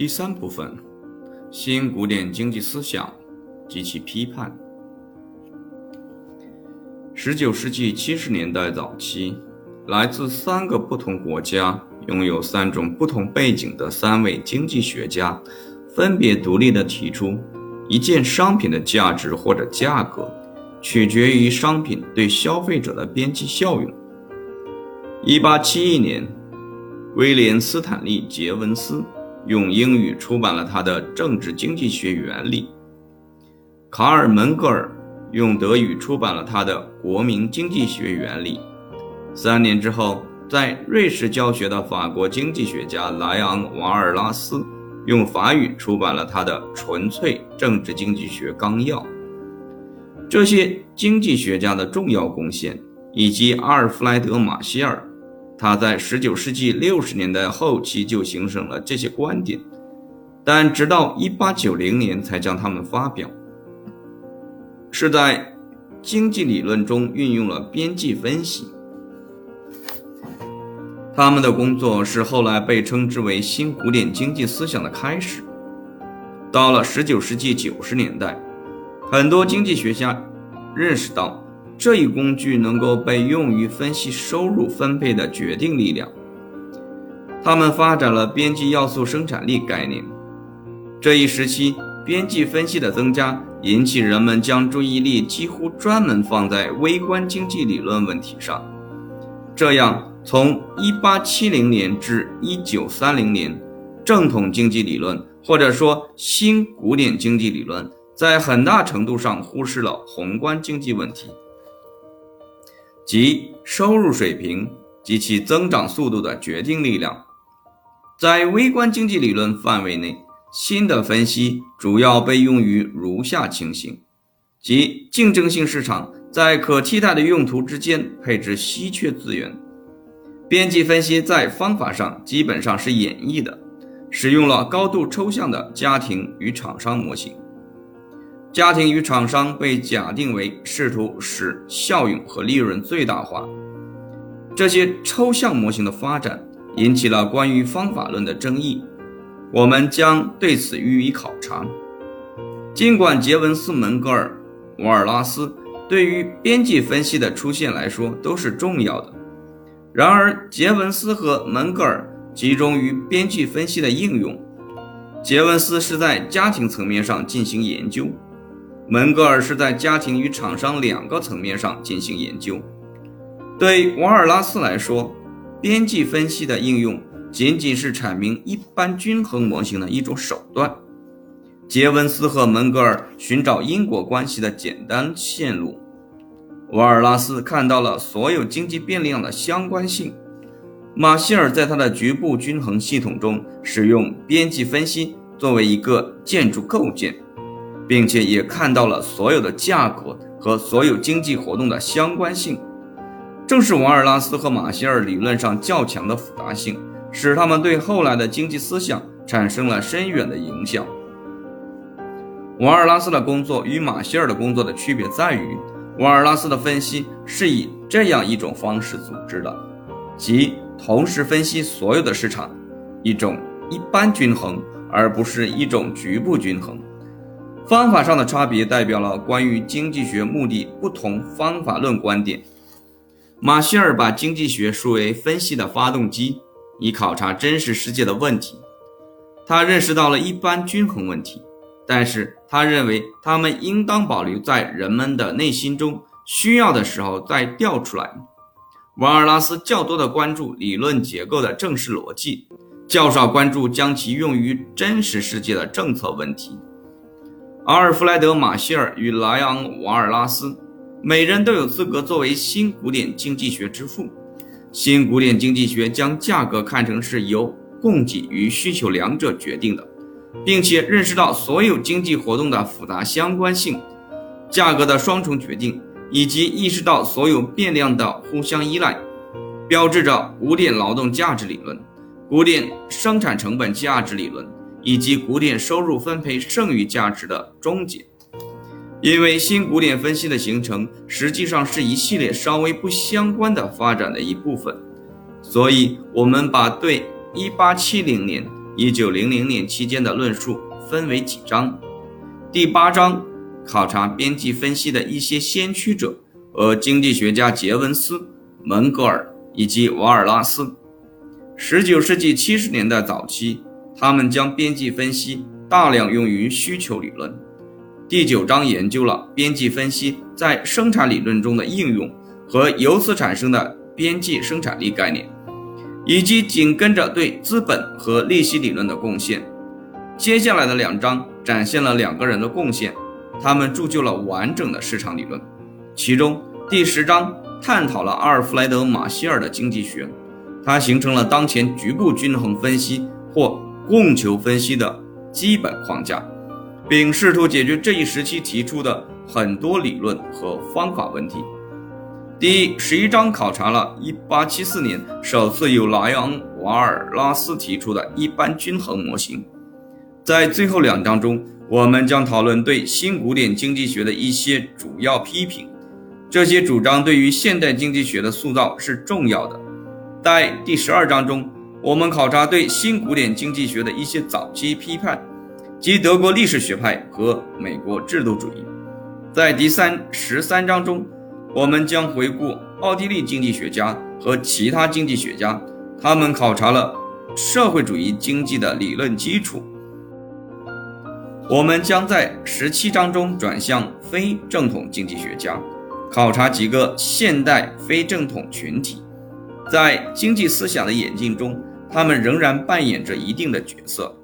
第三部分：新古典经济思想及其批判。十九世纪七十年代早期，来自三个不同国家、拥有三种不同背景的三位经济学家，分别独立地提出，一件商品的价值或者价格，取决于商品对消费者的边际效用。一八七一年，威廉·斯坦利·杰文斯用英语出版了他的《政治经济学原理》，卡尔·门格尔用德语出版了他的《国民经济学原理》。三年之后，在瑞士教学的法国经济学家莱昂·瓦尔拉斯用法语出版了他的《纯粹政治经济学纲要》。这些经济学家的重要贡献，以及阿尔弗莱德·马歇尔。他在19世纪60年代后期就形成了这些观点，但直到1890年才将它们发表。是在经济理论中运用了边际分析。他们的工作是后来被称之为新古典经济思想的开始。到了19世纪90年代，很多经济学家认识到。这一工具能够被用于分析收入分配的决定力量。他们发展了边际要素生产力概念。这一时期，边际分析的增加引起人们将注意力几乎专门放在微观经济理论问题上。这样，从1870年至1930年，正统经济理论或者说新古典经济理论在很大程度上忽视了宏观经济问题。即收入水平及其增长速度的决定力量，在微观经济理论范围内，新的分析主要被用于如下情形：即竞争性市场在可替代的用途之间配置稀缺资源。边际分析在方法上基本上是演绎的，使用了高度抽象的家庭与厂商模型。家庭与厂商被假定为试图使效用和利润最大化。这些抽象模型的发展引起了关于方法论的争议，我们将对此予以考察。尽管杰文斯、门格尔、瓦尔拉斯对于边际分析的出现来说都是重要的，然而杰文斯和门格尔集中于边际分析的应用。杰文斯是在家庭层面上进行研究。门格尔是在家庭与厂商两个层面上进行研究。对瓦尔拉斯来说，边际分析的应用仅仅是阐明一般均衡模型的一种手段。杰文斯和门格尔寻找因果关系的简单线路，瓦尔拉斯看到了所有经济变量的相关性。马歇尔在他的局部均衡系统中使用边际分析作为一个建筑构件。并且也看到了所有的价格和所有经济活动的相关性。正是瓦尔拉斯和马歇尔理论上较强的复杂性，使他们对后来的经济思想产生了深远的影响。瓦尔拉斯的工作与马歇尔的工作的区别在于，瓦尔拉斯的分析是以这样一种方式组织的，即同时分析所有的市场，一种一般均衡，而不是一种局部均衡。方法上的差别代表了关于经济学目的不同方法论观点。马歇尔把经济学视为分析的发动机，以考察真实世界的问题。他认识到了一般均衡问题，但是他认为他们应当保留在人们的内心中，需要的时候再调出来。瓦尔拉斯较多的关注理论结构的正式逻辑，较少关注将其用于真实世界的政策问题。阿尔弗莱德·马歇尔与莱昂·瓦尔拉斯，每人都有资格作为新古典经济学之父。新古典经济学将价格看成是由供给与需求两者决定的，并且认识到所有经济活动的复杂相关性、价格的双重决定，以及意识到所有变量的互相依赖，标志着古典劳动价值理论、古典生产成本价值理论。以及古典收入分配剩余价值的终结，因为新古典分析的形成实际上是一系列稍微不相关的发展的一部分，所以我们把对1870年一九零零年期间的论述分为几章。第八章考察边际分析的一些先驱者和经济学家杰文斯、门格尔以及瓦尔拉斯。十九世纪七十年代早期，他们将边际分析大量用于需求理论。第九章研究了边际分析在生产理论中的应用和由此产生的边际生产力概念，以及紧跟着对资本和利息理论的贡献。接下来的两章展现了两个人的贡献，他们铸就了完整的市场理论。其中第十章探讨了阿尔弗莱德·马歇尔的经济学。它形成了当前局部均衡分析或供求分析的基本框架，并试图解决这一时期提出的很多理论和方法问题。第十一章考察了1874年首次由莱昂·瓦尔拉斯提出的一般均衡模型。在最后两章中，我们将讨论对新古典经济学的一些主要批评，这些主张对于现代经济学的塑造是重要的。在第十二章中，我们考察对新古典经济学的一些早期批判，及德国历史学派和美国制度主义。在第三十三章中，我们将回顾奥地利经济学家和其他经济学家，他们考察了社会主义经济的理论基础。我们将在十七章中转向非正统经济学家，考察几个现代非正统群体。在经济思想的演进中，他们仍然扮演着一定的角色。